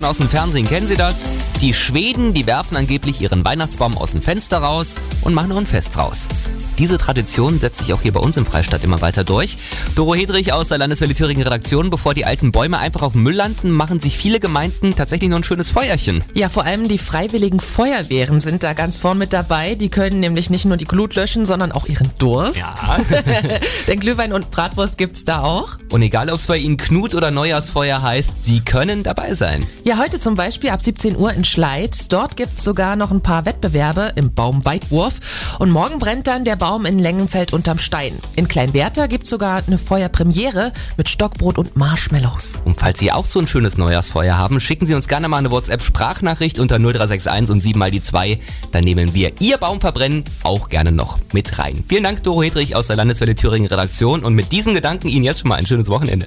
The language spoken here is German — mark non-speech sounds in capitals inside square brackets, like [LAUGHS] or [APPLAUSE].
Aus dem Fernsehen kennen Sie das? Die Schweden, die werfen angeblich ihren Weihnachtsbaum aus dem Fenster raus und machen noch ein Fest draus. Diese Tradition setzt sich auch hier bei uns im Freistaat immer weiter durch. Doro Hedrich aus der Landeswelle Thüringen Redaktion, bevor die alten Bäume einfach auf Müll landen, machen sich viele Gemeinden tatsächlich noch ein schönes Feuerchen. Ja, vor allem die freiwilligen Feuerwehren sind da ganz vorn mit dabei. Die können nämlich nicht nur die Glut löschen, sondern auch ihren Durst. Ja. [LAUGHS] Denn Glühwein und Bratwurst gibt's da auch. Und egal, ob es bei Ihnen Knut oder Neujahrsfeuer heißt, Sie können dabei sein. Ja, heute zum Beispiel ab 17 Uhr in Schleiz. Dort gibt's sogar noch ein paar Wettbewerbe im Baumweitwurf. Und morgen brennt dann der Baum in Lengenfeld unterm Stein. In Kleinwerther gibt's sogar eine Feuerpremiere mit Stockbrot und Marshmallows. Und falls Sie auch so ein schönes Neujahrsfeuer haben, schicken Sie uns gerne mal eine WhatsApp-Sprachnachricht unter 0361 und 7 mal die 2. Dann nehmen wir Ihr Baumverbrennen auch gerne noch mit rein. Vielen Dank, Doro Hedrich aus der Landeswelle Thüringen Redaktion. Und mit diesen Gedanken Ihnen jetzt schon mal ein schönes Wochenende.